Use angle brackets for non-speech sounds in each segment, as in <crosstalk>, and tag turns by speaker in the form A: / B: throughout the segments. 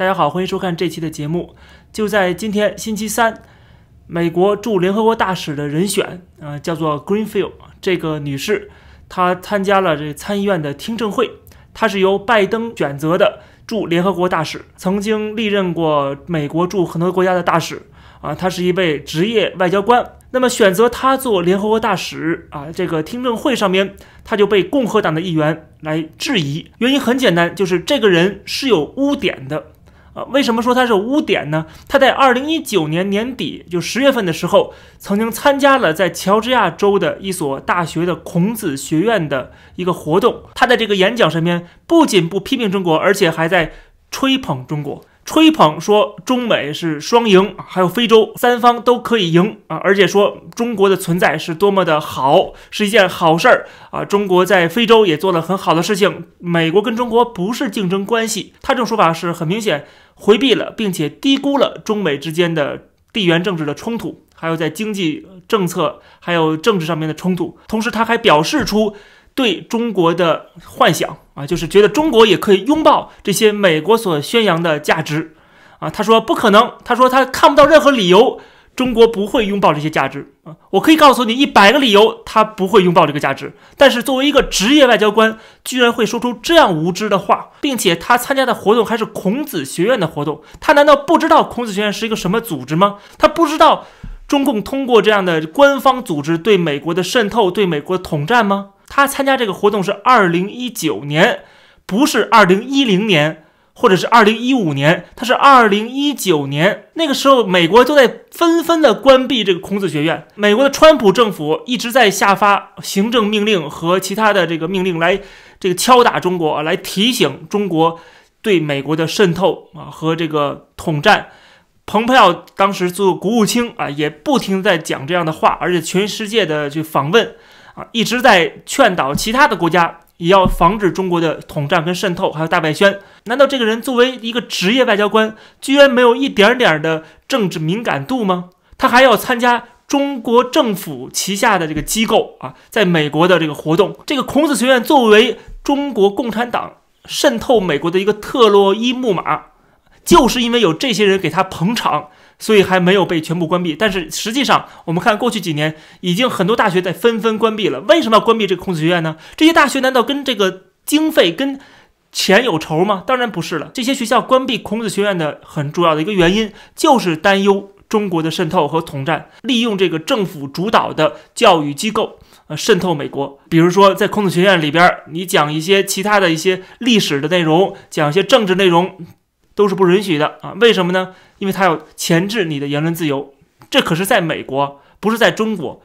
A: 大家好，欢迎收看这期的节目。就在今天星期三，美国驻联合国大使的人选，呃，叫做 Greenfield 这个女士，她参加了这参议院的听证会。她是由拜登选择的驻联合国大使，曾经历任过美国驻很多国家的大使。啊，她是一位职业外交官。那么选择她做联合国大使啊，这个听证会上面，她就被共和党的议员来质疑。原因很简单，就是这个人是有污点的。啊，为什么说他是污点呢？他在二零一九年年底，就十月份的时候，曾经参加了在乔治亚州的一所大学的孔子学院的一个活动。他在这个演讲上面，不仅不批评中国，而且还在吹捧中国。吹捧说中美是双赢，还有非洲三方都可以赢啊！而且说中国的存在是多么的好，是一件好事儿啊！中国在非洲也做了很好的事情，美国跟中国不是竞争关系。他这种说法是很明显回避了，并且低估了中美之间的地缘政治的冲突，还有在经济政策还有政治上面的冲突。同时，他还表示出。对中国的幻想啊，就是觉得中国也可以拥抱这些美国所宣扬的价值啊。他说不可能，他说他看不到任何理由中国不会拥抱这些价值啊。我可以告诉你一百个理由，他不会拥抱这个价值。但是作为一个职业外交官，居然会说出这样无知的话，并且他参加的活动还是孔子学院的活动，他难道不知道孔子学院是一个什么组织吗？他不知道中共通过这样的官方组织对美国的渗透、对美国统战吗？他参加这个活动是二零一九年，不是二零一零年，或者是二零一五年，他是二零一九年。那个时候，美国都在纷纷的关闭这个孔子学院。美国的川普政府一直在下发行政命令和其他的这个命令来这个敲打中国，来提醒中国对美国的渗透啊和这个统战。蓬佩奥当时做国务卿啊，也不停在讲这样的话，而且全世界的去访问。啊，一直在劝导其他的国家也要防止中国的统战跟渗透，还有大外宣。难道这个人作为一个职业外交官，居然没有一点点的政治敏感度吗？他还要参加中国政府旗下的这个机构啊，在美国的这个活动。这个孔子学院作为中国共产党渗透美国的一个特洛伊木马，就是因为有这些人给他捧场。所以还没有被全部关闭，但是实际上，我们看过去几年，已经很多大学在纷纷关闭了。为什么要关闭这个孔子学院呢？这些大学难道跟这个经费、跟钱有仇吗？当然不是了。这些学校关闭孔子学院的很主要的一个原因，就是担忧中国的渗透和统战，利用这个政府主导的教育机构，呃，渗透美国。比如说，在孔子学院里边，你讲一些其他的一些历史的内容，讲一些政治内容。都是不允许的啊？为什么呢？因为他要钳制你的言论自由，这可是在美国，不是在中国。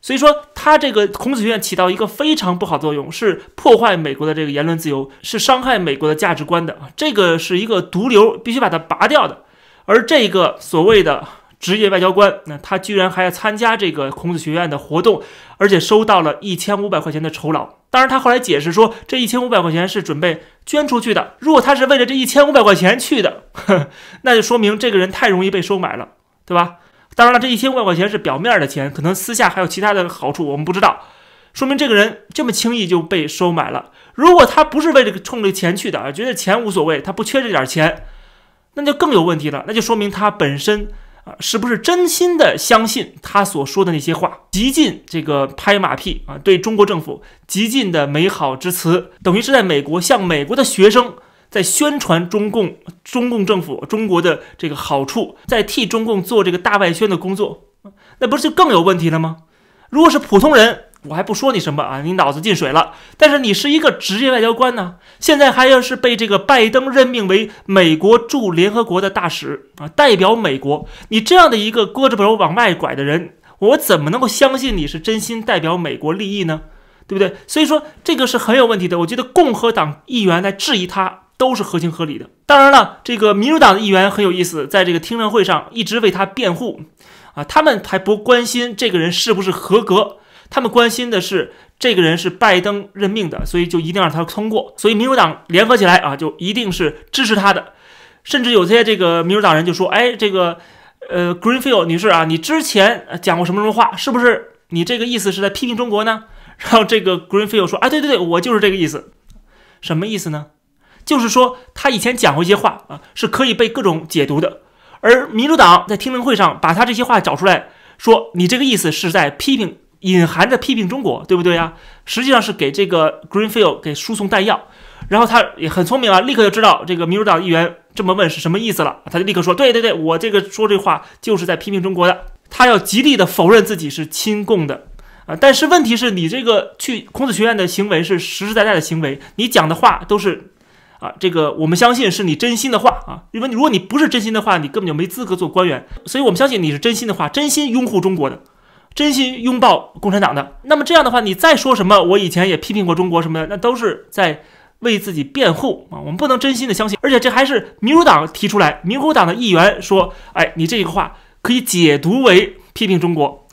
A: 所以说，他这个孔子学院起到一个非常不好作用，是破坏美国的这个言论自由，是伤害美国的价值观的啊！这个是一个毒瘤，必须把它拔掉的。而这个所谓的。职业外交官，那他居然还要参加这个孔子学院的活动，而且收到了一千五百块钱的酬劳。当然，他后来解释说，这一千五百块钱是准备捐出去的。如果他是为了这一千五百块钱去的，<laughs> 那就说明这个人太容易被收买了，对吧？当然了，这一千五百块钱是表面的钱，可能私下还有其他的好处，我们不知道。说明这个人这么轻易就被收买了。如果他不是为了冲着钱去的，觉得钱无所谓，他不缺这点钱，那就更有问题了。那就说明他本身。是不是真心的相信他所说的那些话？极尽这个拍马屁啊，对中国政府极尽的美好之词，等于是在美国向美国的学生在宣传中共、中共政府、中国的这个好处，在替中共做这个大外宣的工作，那不是就更有问题了吗？如果是普通人。我还不说你什么啊，你脑子进水了。但是你是一个职业外交官呢，现在还要是被这个拜登任命为美国驻联合国的大使啊，代表美国。你这样的一个胳肢肘往外拐的人，我怎么能够相信你是真心代表美国利益呢？对不对？所以说这个是很有问题的。我觉得共和党议员来质疑他都是合情合理的。当然了，这个民主党的议员很有意思，在这个听证会上一直为他辩护啊，他们还不关心这个人是不是合格。他们关心的是这个人是拜登任命的，所以就一定让他通过。所以民主党联合起来啊，就一定是支持他的。甚至有些这个民主党人就说：“哎，这个呃，Greenfield 女士啊，你之前讲过什么什么话？是不是你这个意思是在批评中国呢？” <laughs> 然后这个 Greenfield 说：“哎，对对对，我就是这个意思。什么意思呢？就是说他以前讲过一些话啊，是可以被各种解读的。而民主党在听证会上把他这些话找出来，说你这个意思是在批评，隐含着批评中国，对不对呀？实际上是给这个 Greenfield 给输送弹药。然后他也很聪明啊，立刻就知道这个民主党议员这么问是什么意思了，他就立刻说：对对对，我这个说这话就是在批评中国的。他要极力的否认自己是亲共的啊。但是问题是你这个去孔子学院的行为是实实在在的行为，你讲的话都是。啊，这个我们相信是你真心的话啊，因为你如果你不是真心的话，你根本就没资格做官员。所以我们相信你是真心的话，真心拥护中国的，真心拥抱共产党的。那么这样的话，你再说什么，我以前也批评过中国什么的，那都是在为自己辩护啊。我们不能真心的相信，而且这还是民主党提出来，民主党的议员说，哎，你这个话可以解读为批评中国。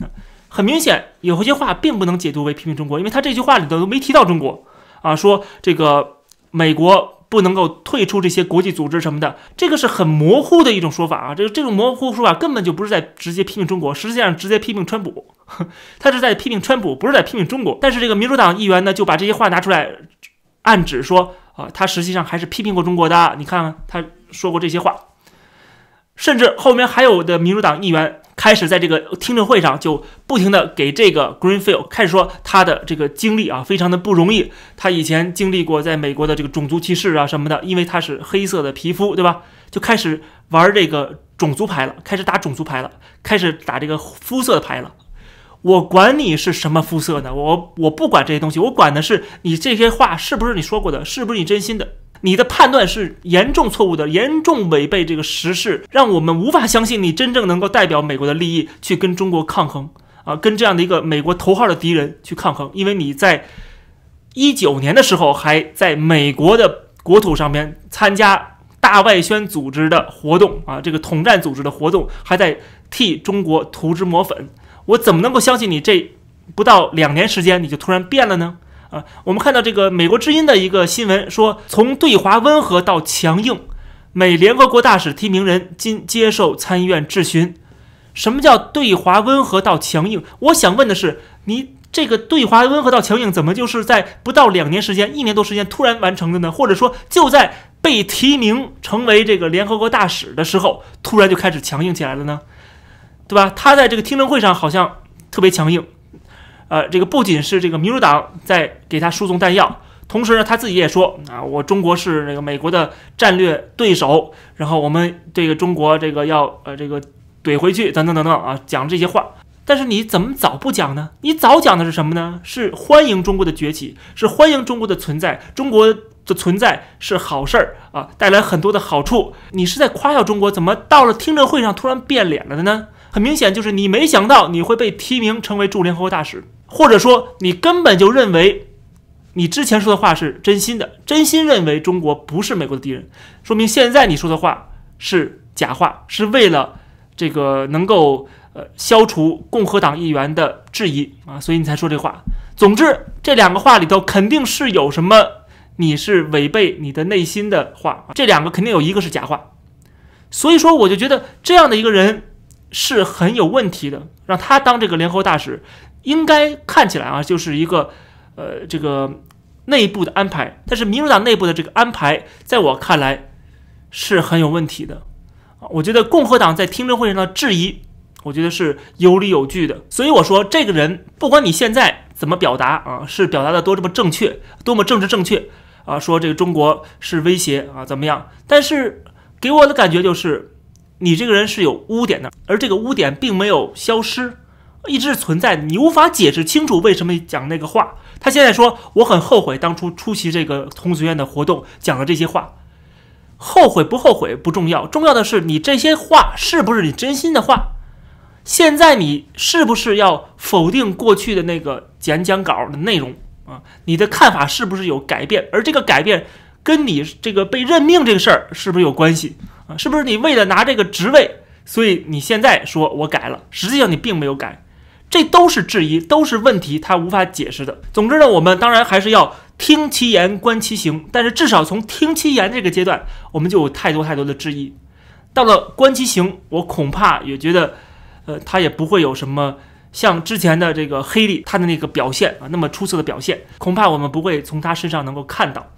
A: 很明显，有些话并不能解读为批评中国，因为他这句话里头都没提到中国啊，说这个美国。不能够退出这些国际组织什么的，这个是很模糊的一种说法啊。这个这种模糊说法根本就不是在直接批评中国，实际上直接批评川普，<laughs> 他是在批评川普，不是在批评中国。但是这个民主党议员呢，就把这些话拿出来，暗指说啊，他实际上还是批评过中国的。你看他说过这些话，甚至后面还有的民主党议员。开始在这个听证会上就不停的给这个 Greenfield 开始说他的这个经历啊，非常的不容易。他以前经历过在美国的这个种族歧视啊什么的，因为他是黑色的皮肤，对吧？就开始玩这个种族牌了，开始打种族牌了，开始打这个肤色的牌了。我管你是什么肤色的，我我不管这些东西，我管的是你这些话是不是你说过的，是不是你真心的。你的判断是严重错误的，严重违背这个时事，让我们无法相信你真正能够代表美国的利益去跟中国抗衡啊，跟这样的一个美国头号的敌人去抗衡。因为你在一九年的时候还在美国的国土上面参加大外宣组织的活动啊，这个统战组织的活动，还在替中国涂脂抹粉。我怎么能够相信你这不到两年时间你就突然变了呢？啊，我们看到这个美国之音的一个新闻说，从对华温和到强硬，美联合国大使提名人今接受参议院质询。什么叫对华温和到强硬？我想问的是，你这个对华温和到强硬，怎么就是在不到两年时间、一年多时间突然完成的呢？或者说，就在被提名成为这个联合国大使的时候，突然就开始强硬起来了呢？对吧？他在这个听证会上好像特别强硬。呃，这个不仅是这个民主党在给他输送弹药，同时呢，他自己也说啊，我中国是那个美国的战略对手，然后我们这个中国这个要呃这个怼回去，等等等等啊，讲这些话。但是你怎么早不讲呢？你早讲的是什么呢？是欢迎中国的崛起，是欢迎中国的存在，中国的存在是好事儿啊，带来很多的好处。你是在夸耀中国，怎么到了听证会上突然变脸了的呢？很明显就是你没想到你会被提名成为驻联合国大使。或者说，你根本就认为你之前说的话是真心的，真心认为中国不是美国的敌人，说明现在你说的话是假话，是为了这个能够呃消除共和党议员的质疑啊，所以你才说这话。总之，这两个话里头肯定是有什么你是违背你的内心的话，这两个肯定有一个是假话。所以说，我就觉得这样的一个人是很有问题的，让他当这个联合大使。应该看起来啊，就是一个，呃，这个内部的安排。但是民主党内部的这个安排，在我看来是很有问题的啊。我觉得共和党在听证会上的质疑，我觉得是有理有据的。所以我说，这个人不管你现在怎么表达啊，是表达的多这么正确，多么政治正确啊，说这个中国是威胁啊，怎么样？但是给我的感觉就是，你这个人是有污点的，而这个污点并没有消失。一直是存在，你无法解释清楚为什么讲那个话。他现在说我很后悔当初出席这个同学院的活动讲了这些话，后悔不后悔不重要，重要的是你这些话是不是你真心的话。现在你是不是要否定过去的那个演讲稿的内容啊？你的看法是不是有改变？而这个改变跟你这个被任命这个事儿是不是有关系啊？是不是你为了拿这个职位，所以你现在说我改了，实际上你并没有改。这都是质疑，都是问题，他无法解释的。总之呢，我们当然还是要听其言，观其行。但是至少从听其言这个阶段，我们就有太多太多的质疑。到了观其行，我恐怕也觉得，呃，他也不会有什么像之前的这个黑利他的那个表现啊那么出色的表现，恐怕我们不会从他身上能够看到。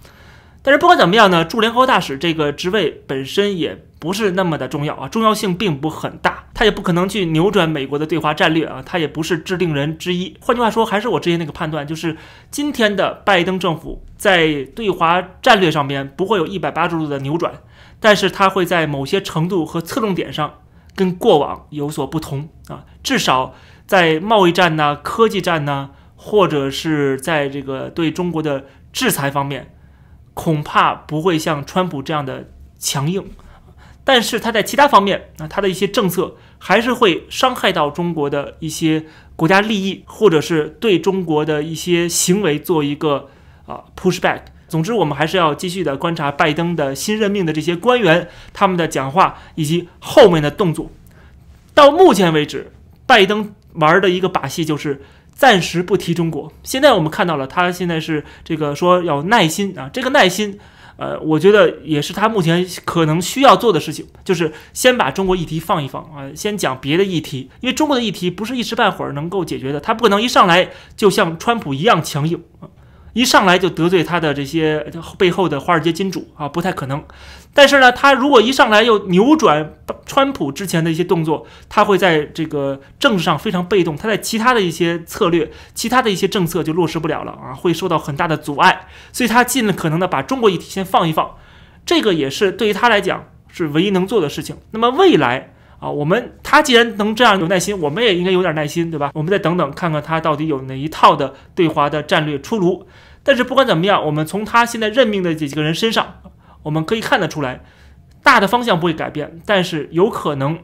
A: 但是不管怎么样呢，驻联合国大使这个职位本身也不是那么的重要啊，重要性并不很大，他也不可能去扭转美国的对华战略啊，他也不是制定人之一。换句话说，还是我之前那个判断，就是今天的拜登政府在对华战略上面不会有一百八十度的扭转，但是他会在某些程度和侧重点上跟过往有所不同啊，至少在贸易战呢、科技战呢，或者是在这个对中国的制裁方面。恐怕不会像川普这样的强硬，但是他在其他方面啊，他的一些政策还是会伤害到中国的一些国家利益，或者是对中国的一些行为做一个啊 push back。总之，我们还是要继续的观察拜登的新任命的这些官员他们的讲话以及后面的动作。到目前为止，拜登玩的一个把戏就是。暂时不提中国。现在我们看到了，他现在是这个说要耐心啊，这个耐心，呃，我觉得也是他目前可能需要做的事情，就是先把中国议题放一放啊，先讲别的议题，因为中国的议题不是一时半会儿能够解决的，他不可能一上来就像川普一样强硬啊。一上来就得罪他的这些背后的华尔街金主啊，不太可能。但是呢，他如果一上来又扭转川普之前的一些动作，他会在这个政治上非常被动，他在其他的一些策略、其他的一些政策就落实不了了啊，会受到很大的阻碍。所以他尽可能的把中国议题先放一放，这个也是对于他来讲是唯一能做的事情。那么未来啊，我们他既然能这样有耐心，我们也应该有点耐心，对吧？我们再等等看看他到底有哪一套的对华的战略出炉。但是不管怎么样，我们从他现在任命的这几个人身上，我们可以看得出来，大的方向不会改变，但是有可能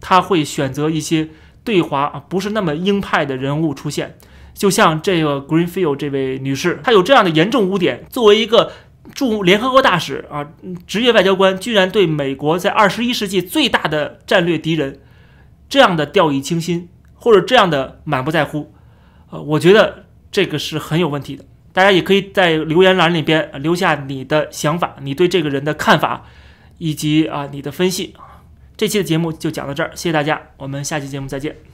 A: 他会选择一些对华啊不是那么鹰派的人物出现。就像这个 Greenfield 这位女士，她有这样的严重污点，作为一个驻联合国大使啊，职业外交官，居然对美国在二十一世纪最大的战略敌人这样的掉以轻心，或者这样的满不在乎，呃，我觉得这个是很有问题的。大家也可以在留言栏里边留下你的想法，你对这个人的看法，以及啊你的分析。这期的节目就讲到这儿，谢谢大家，我们下期节目再见。